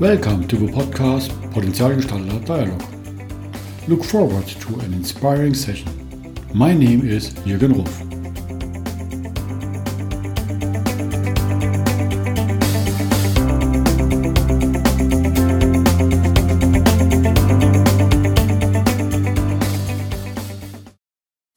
Welcome to the podcast Potenzialgestalter Dialog. Look forward to an inspiring session. My name is Jürgen Ruff.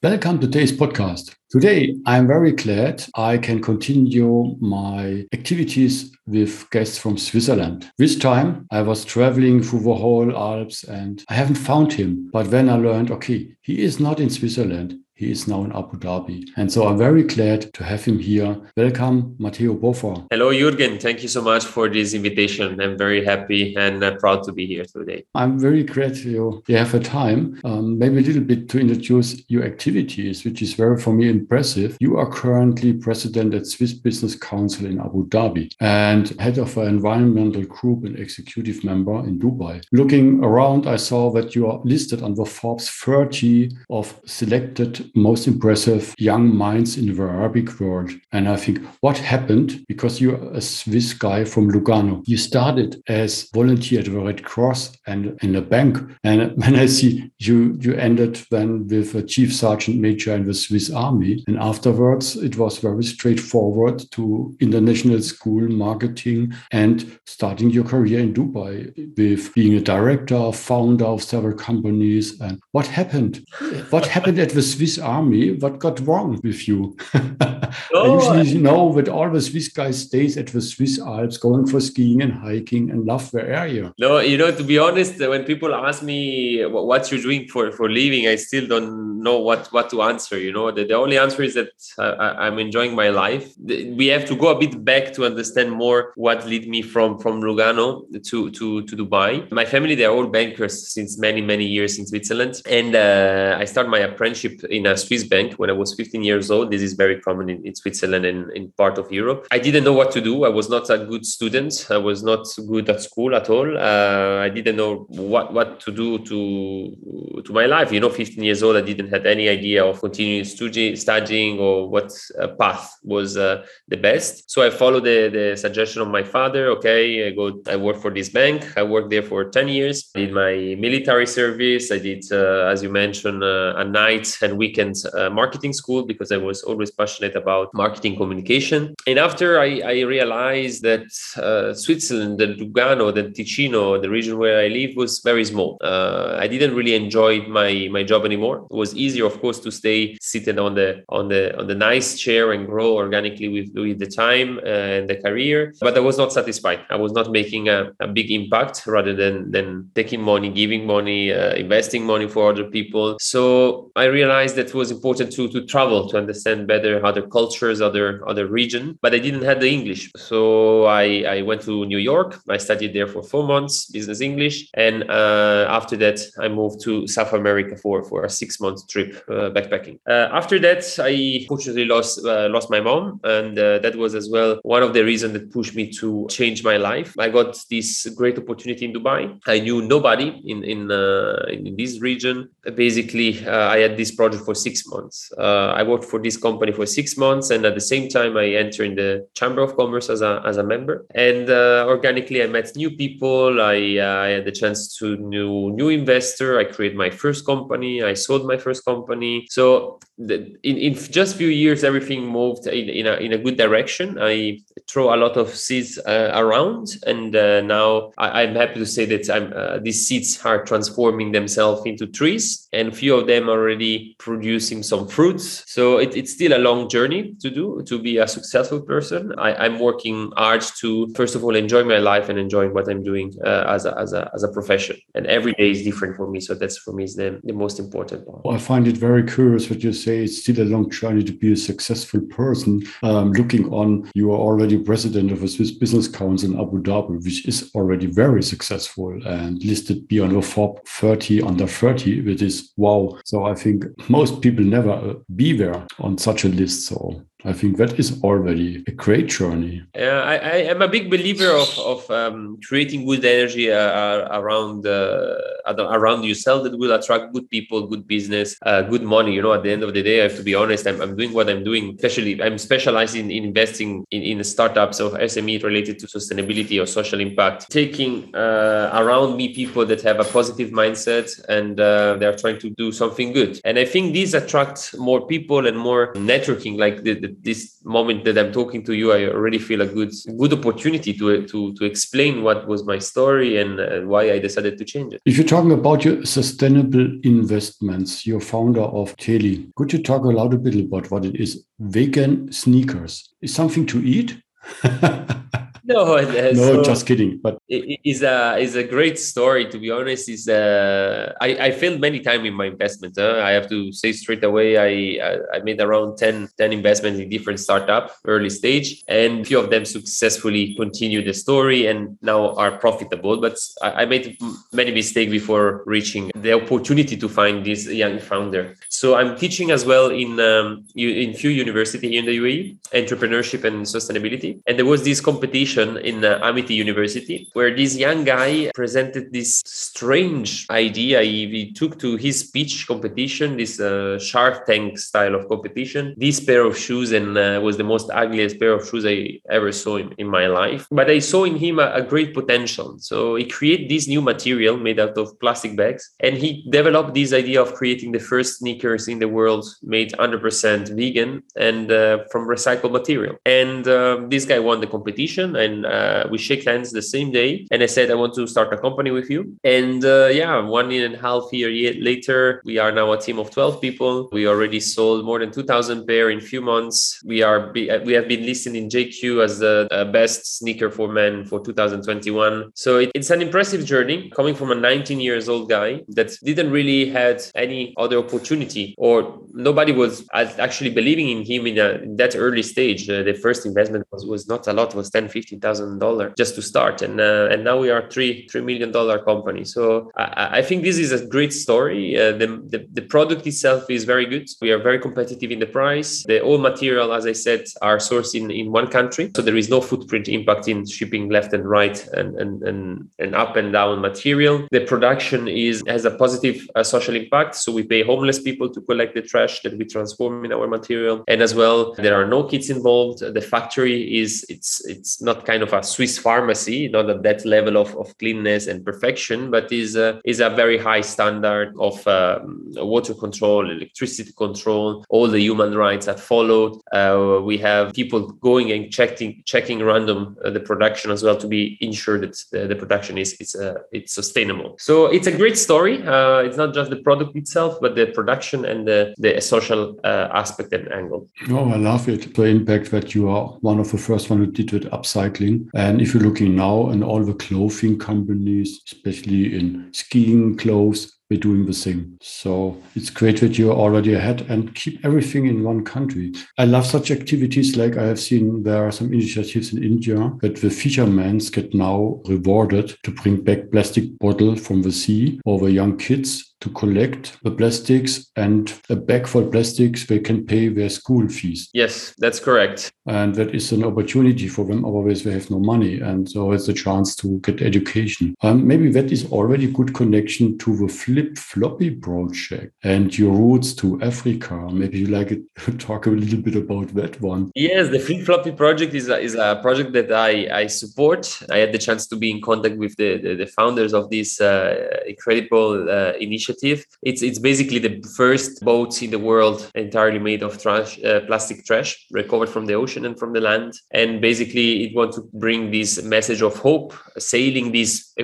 Welcome to today's podcast. Today, I'm very glad I can continue my activities with guests from Switzerland. This time, I was traveling through the whole Alps and I haven't found him. But then I learned, okay, he is not in Switzerland. He is now in Abu Dhabi. And so I'm very glad to have him here. Welcome, Matteo Boffa. Hello, Jürgen. Thank you so much for this invitation. I'm very happy and uh, proud to be here today. I'm very glad you, you have a time. Um, maybe a little bit to introduce your activities, which is very, for me, impressive. You are currently president at Swiss Business Council in Abu Dhabi and head of an environmental group and executive member in Dubai. Looking around, I saw that you are listed on the Forbes 30 of selected most impressive young minds in the Arabic world. And I think what happened, because you're a Swiss guy from Lugano, you started as volunteer at the Red Cross and in a bank. And when I see you, you ended then with a chief sergeant major in the Swiss army. And afterwards, it was very straightforward to international school marketing and starting your career in Dubai with being a director, founder of several companies. And what happened? what happened at the Swiss Swiss army, what got wrong with you? Oh, I usually know that all the Swiss guys stays at the Swiss Alps going for skiing and hiking and love the area. No, you know, to be honest, when people ask me what you're doing for, for living, I still don't know what, what to answer. You know, the, the only answer is that I, I'm enjoying my life. We have to go a bit back to understand more what led me from, from Lugano to, to, to Dubai. My family, they're all bankers since many, many years in Switzerland. And uh, I started my apprenticeship in a Swiss bank when I was 15 years old. This is very common in, in Switzerland and in part of Europe. I didn't know what to do. I was not a good student. I was not good at school at all. Uh, I didn't know what, what to do to, to my life. You know, 15 years old, I didn't have any idea of continuing studying, studying or what path was uh, the best. So I followed the, the suggestion of my father. Okay, I go, I work for this bank. I worked there for 10 years. I did my military service. I did, uh, as you mentioned, uh, a night and weekend uh, marketing school because I was always passionate about marketing communication. And after I, I realized that uh, Switzerland, the Lugano, the Ticino, the region where I live was very small. Uh, I didn't really enjoy my my job anymore. It was easier, of course, to stay seated on the on the on the nice chair and grow organically with, with the time and the career. But I was not satisfied. I was not making a, a big impact rather than than taking money, giving money, uh, investing money for other people. So I realized that it was important to to travel to understand better other cultures, other other region. But I didn't have the English, so I I went to New York. I studied there for four months business English, and uh, after that I moved to South America for for a six month trip uh, backpacking. Uh, after that, I fortunately lost uh, lost my mom, and uh, that was as well one of the reasons that pushed me to change my life. I got this great opportunity in Dubai. I knew nobody in in uh, in this region. Basically, I had this project for six months. I worked for this company for six months, and at the same time, I entered in the Chamber of Commerce as a as a member. And organically, I met new people. I, I had the chance to know new investor. I created my first company. I sold my first company. So the, in, in just few years, everything moved in, in, a, in a good direction. I throw a lot of seeds uh, around. And uh, now I, am happy to say that uh, these seeds are transforming themselves into trees and few of them already producing some fruits. So it, it's still a long journey to do to be a successful person. I, am working hard to, first of all, enjoy my life and enjoying what I'm doing uh, as, a, as, a, as a profession. And every day is different for me. So that's for me is the, the most important part. I find it very curious what you say. It's still a long journey to be a successful person. Um, looking on, you are already president of a Swiss Business Council in Abu Dhabi, which is already very successful and listed beyond the Forbes 30 under 30, which is wow. So I think most people never uh, be there on such a list. So I think that is already a great journey. Yeah, I, I am a big believer of, of um, creating good energy uh, uh around uh, around yourself that will attract good people, good business, uh, good money. You know, at the end of the day, I have to be honest. I'm, I'm doing what I'm doing. Especially, I'm specializing in investing in, in startups of SME related to sustainability or social impact. Taking uh, around me people that have a positive mindset and uh, they are trying to do something good. And I think these attract more people and more networking. Like the, the, this moment that I'm talking to you, I already feel a good good opportunity to to to explain what was my story and, why I decided to change it. If you're talking about your sustainable investments, you're founder of Teli. Could you talk a little bit about what it is? Vegan sneakers is something to eat. no, no, so just kidding. But it is a is a great story. To be honest, is uh, I I failed many times in my investments. Huh? I have to say straight away. I, I, I made around 10, 10 investments in different startup early stage, and few of them successfully continued the story and now are profitable. But I, I made many mistakes before reaching the opportunity to find this young founder. So I'm teaching as well in um, in few university here in the UAE, entrepreneurship and sustainability, and there was this competition in uh, Amity University, where this young guy presented this strange idea. He, he took to his speech competition, this uh, Shark Tank style of competition, this pair of shoes, and uh, was the most ugliest pair of shoes I ever saw in, in my life. But I saw in him a, a great potential. So he created this new material made out of plastic bags, and he developed this idea of creating the first sneakers in the world made 100% vegan and uh, from recycled material. And um, this guy won the competition and uh, we shake hands the same day. And I said, I want to start a company with you. And uh, yeah, one and a half year and half year later, we are now a team of 12 people. We already sold more than 2,000 pair in few months. We are uh, we have been listed in GQ as the best sneaker for men for 2021. So it, it's an impressive journey coming from a 19 years old guy that didn't really had any other opportunity or nobody was actually believing in him in, a, in that early stage. Uh, the first investment was, was not a lot, was 10, 15 thousand dollars just to start, and uh, and now we are three three million dollar company. So I, I, think this is a great story. Uh, the, the, the product itself is very good. We are very competitive in the price. The all material, as I said, are sourced in, in one country, so there is no footprint impact in shipping left and right and and and, and up and down material. The production is has a positive uh, social impact. So we pay homeless people to collect the trash that we transform in our material, and as well there are no kids involved. The factory is it's it's not kind of a Swiss pharmacy, not at that level of, of cleanness and perfection, but is a, is a very high standard of um, water control, electricity control. All the human rights are followed. Uh, we have people going and checking checking random uh, the production as well to be ensured that the, the production is it's uh, it's sustainable. So it's a great story. Uh, it's not just the product itself, but the production and the the social uh, aspect and angle. Oh, I love it. The impact that you are one of the first one who did with upside recycling. And if you're looking now in all the clothing companies, especially in skiing clothes, we're doing the same. So it's great that you're already ahead and keep everything in one country. I love such activities like I have seen there are some initiatives in India that the fishermen get now rewarded to bring back plastic bottle from the sea or the young kids to collect the plastics and a bag for plastics they can pay their school fees. Yes, that's correct. And that is an opportunity for them. Otherwise, they have no money. And so it's a chance to get education. Um, maybe that is already good connection to the flip floppy project and your roots to Africa. Maybe you like to talk a little bit about that one. Yes, the Flipflopi project is a, is a project that I, I support. I had the chance to be in contact with the, the, the founders of this uh, incredible uh, initiative initiative. It's it's basically the first boats in the world entirely made of trash, uh, plastic trash recovered from the ocean and from the land. And basically, it wants to bring this message of hope, sailing this uh,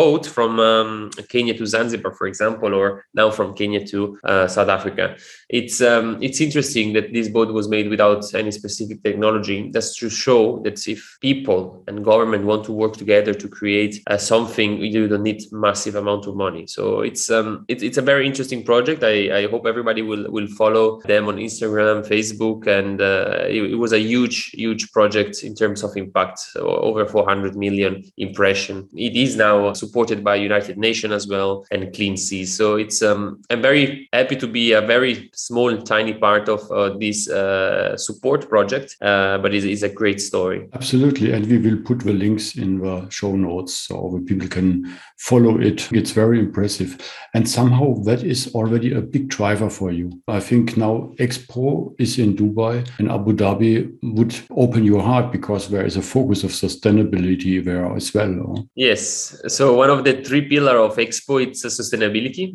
boat from um, Kenya to Zanzibar, for example, or now from Kenya to uh, South Africa. It's um, it's interesting that this boat was made without any specific technology. That's to show that if people and government want to work together to create uh, something, you don't need massive amount of money. So it's um, it's it's a very interesting project. I, I hope everybody will will follow them on Instagram, Facebook, and uh, it, it, was a huge huge project in terms of impact. So over 400 million impression. It is now supported by United Nations as well and Clean Seas. So it's um, I'm very happy to be a very small tiny part of uh, this uh, support project, uh, but it's, it's a great story. Absolutely, and we will put the links in the show notes so people can follow it. It's very impressive. And somehow that is already a big driver for you. I think now Expo is in Dubai and Abu Dhabi would open your heart because there is a focus of sustainability there as well. Yes. So one of the three pillar of Expo it's a sustainability.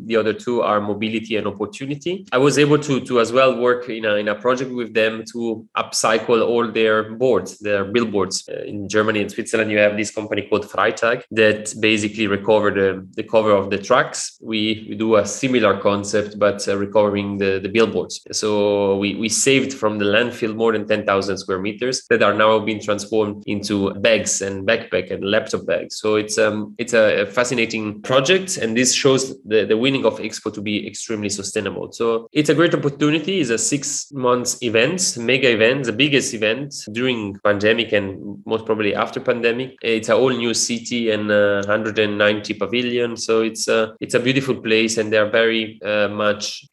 The other two are mobility and opportunity. I was able to to as well work in a, in a project with them to upcycle all their boards, their billboards. Uh, in Germany and Switzerland, you have this company called Freitag that basically recover the, the cover of the trucks. We, we do a similar concept, but uh, recovering the, the billboards. So we, we saved from the landfill more than 10,000 square meters that are now being transformed into bags and backpack and laptop bags. So it's um it's a, fascinating project, and this shows the, the winning of Expo to be extremely sustainable. So it's a great opportunity. It's a six months event, mega event, the biggest event during pandemic and most probably after pandemic. It's a whole new city and uh, 190 pavilion. So it's a it's a beautiful place, and they're very uh, much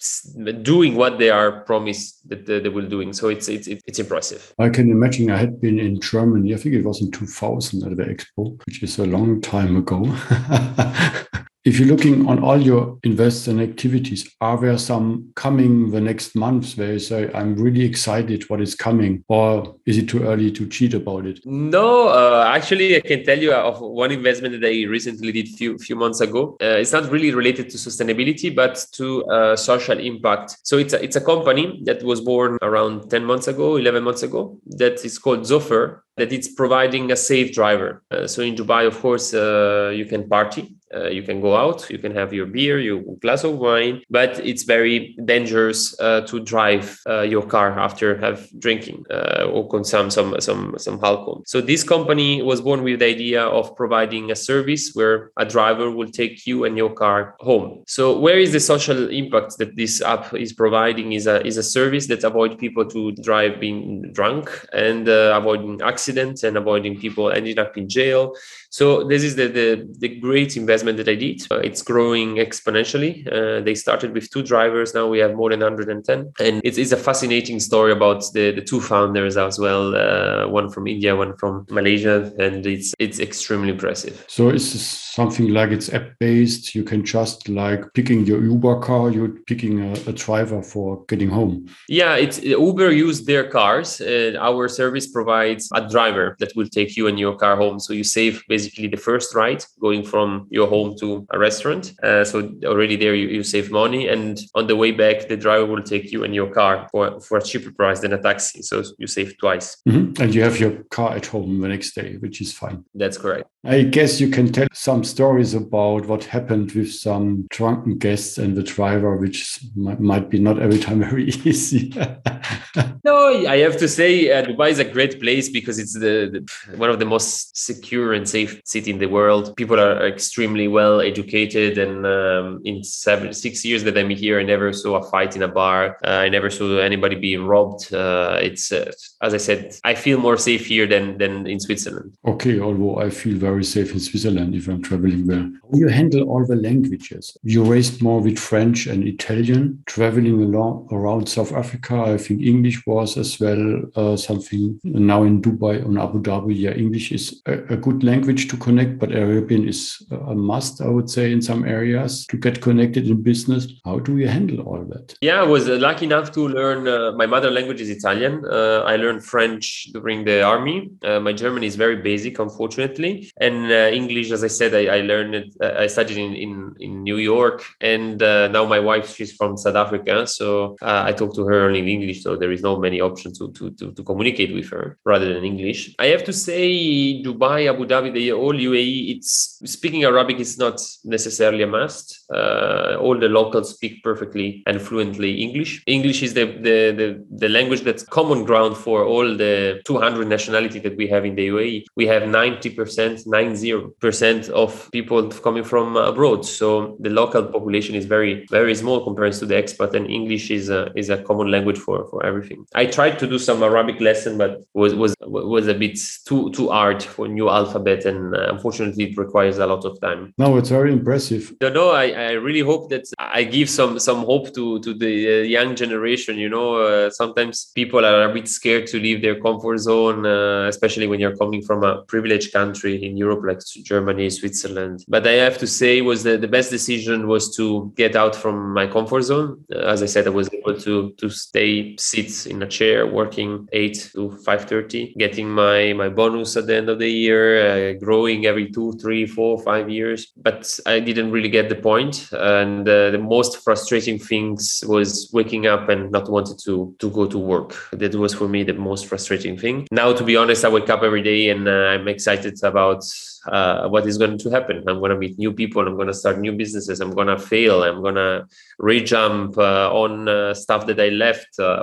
doing what they are promised that they, they will doing. So it's it's it's impressive. I can imagine. I had been in Germany. I think it was in 2000 at the Expo, which is a long time ago. If you're looking on all your investment activities, are there some coming the next months where you say, I'm really excited what is coming? Or is it too early to cheat about it? No, uh, actually, I can tell you of one investment that I recently did few few months ago. Uh, it's not really related to sustainability, but to uh, social impact. So it's a, it's a company that was born around 10 months ago, 11 months ago, that is called Zofeur, that it's providing a safe driver. Uh, so in Dubai, of course, uh, you can party uh, you can go out, you can have your beer, your glass of wine, but it's very dangerous uh, to drive uh, your car after have drinking uh, or consume some some some alcohol. So this company was born with the idea of providing a service where a driver will take you and your car home. So where is the social impact that this app is providing? Is a is a service that avoid people to drive being drunk and uh, avoiding accidents and avoiding people ending up in jail. So this is the the, the great investment that I did. Uh, it's growing exponentially. Uh, they started with two drivers. Now we have more than 110, and it's, it's a fascinating story about the, the two founders as well. Uh, one from India, one from Malaysia, and it's it's extremely impressive. So it's something like it's app based. You can just like picking your Uber car. You're picking a, a driver for getting home. Yeah, it's Uber use their cars. And our service provides a driver that will take you and your car home. So you save basically basically the first ride going from your home to a restaurant. Uh, so already there you, you save money, and on the way back the driver will take you and your car for, for a cheaper price than a taxi. So you save twice. Mm-hmm. And you have your car at home the next day, which is fine. That's correct. I guess you can tell some stories about what happened with some drunken guests and the driver, which might, might be not every time very easy. no, I have to say uh, Dubai is a great place because it's the, the, one of the most secure and safe city in the world. People are extremely well educated, and um, in seven six years that I'm here, I never saw a fight in a bar. Uh, I never saw anybody being robbed. Uh, it's uh, as I said, I feel more safe here than than in Switzerland. Okay, although I feel very safe in Switzerland if I'm traveling there. You handle all the languages? You raised more with French and Italian, traveling along around South Africa. I think English was as well uh, something now in Dubai and Abu Dhabi. Yeah, English is a, a, good language to connect, but Arabian is a must, I would say, in some areas to get connected in business. How do you handle all that? Yeah, I was uh, lucky enough to learn. Uh, my mother language is Italian. Uh, I learned French during the army. Uh, my German is very basic, unfortunately and uh, English, as I said, I, I learned it. I studied in, in, in New York, and now my wife she's from South Africa, so I talk to her only in English. so there is no many options to, to, to, to communicate with her rather than English. I have to say, Dubai, Abu Dhabi, the whole UAE, it's speaking Arabic is not necessarily a must. Uh, all the locals speak perfectly and fluently English. English is the, the, the, the language that's common ground for all the 200 nationality that we have in the UAE. We have 90%, 90% of people coming from abroad. So the local population is very, very small compared to the expat, and English is a, is a common language for, for everything. I tried to do some Arabic lesson, but was was was a bit too too hard for new alphabet, and uh, unfortunately, it requires a lot of time. No, it's very impressive. No, no, I, I really hope that I give some some hope to to the uh, young generation. You know, uh, sometimes people are a bit scared to leave their comfort zone, uh, especially when you're coming from a privileged country in Europe like Germany, Switzerland. But I have to say, was the, the best decision was to get out from my comfort zone. Uh, as I said, I was able to to stay sit in a chair working eight to five thirty, getting my my bonus at the end of the year, uh, growing every two, three, four, five years. But I didn't really get the point, and uh, the most frustrating things was waking up and not wanting to to go to work. That was for me the most frustrating thing. Now, to be honest, I wake up every day and uh, I'm excited about uh, what is going to happen. I'm going to meet new people. I'm going to start new businesses. I'm going to fail. I'm going to rejump uh, on uh, stuff that I left. Uh,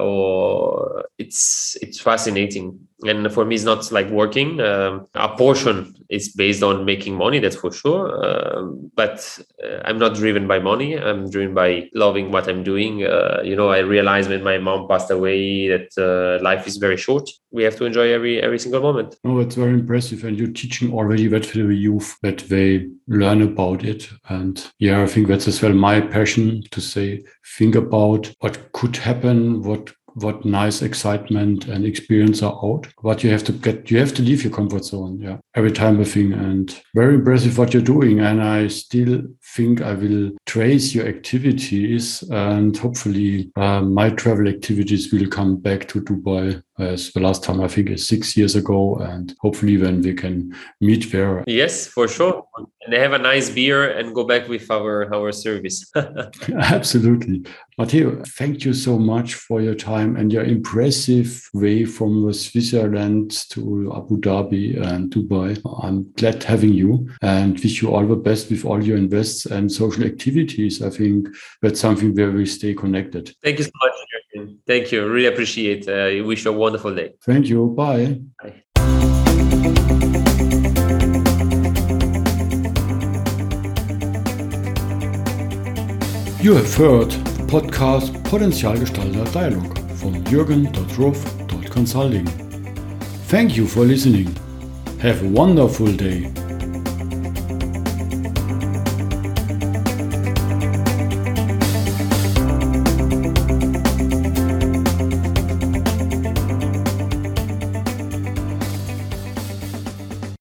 it's it's fascinating. And for me, it's not like working. Um, a portion is based on making money, that's for sure. Um, but uh, I'm not driven by money. I'm driven by loving what I'm doing. Uh, you know, I realized when my mom passed away that life is very short. We have to enjoy every every single moment. Oh, it's very impressive, and you're teaching already that for the youth that they learn about it. And yeah, I think that's as well my passion to say, think about what could happen, what what nice excitement and experience are out. What you have to get, you have to leave your comfort zone. Yeah. Every time I think and very impressive what you're doing. And I still think I will trace your activities and hopefully uh, my travel activities will come back to Dubai as the last time I think is six years ago, and hopefully when we can meet there. Yes, for sure. And have a nice beer and go back with our our service. Absolutely, Matteo. Thank you so much for your time and your impressive way from Switzerland to Abu Dhabi and Dubai. I'm glad having you and wish you all the best with all your invests and social activities. I think that's something where we stay connected. Thank you so much. Thank you. Really appreciate. I uh, wish you a wonderful day. Thank you. Bye. Bye. You have heard the podcast Potenzialgestalter Dialog from Jürgen.Ruff.Consulting. Thank you for listening. Have a wonderful day.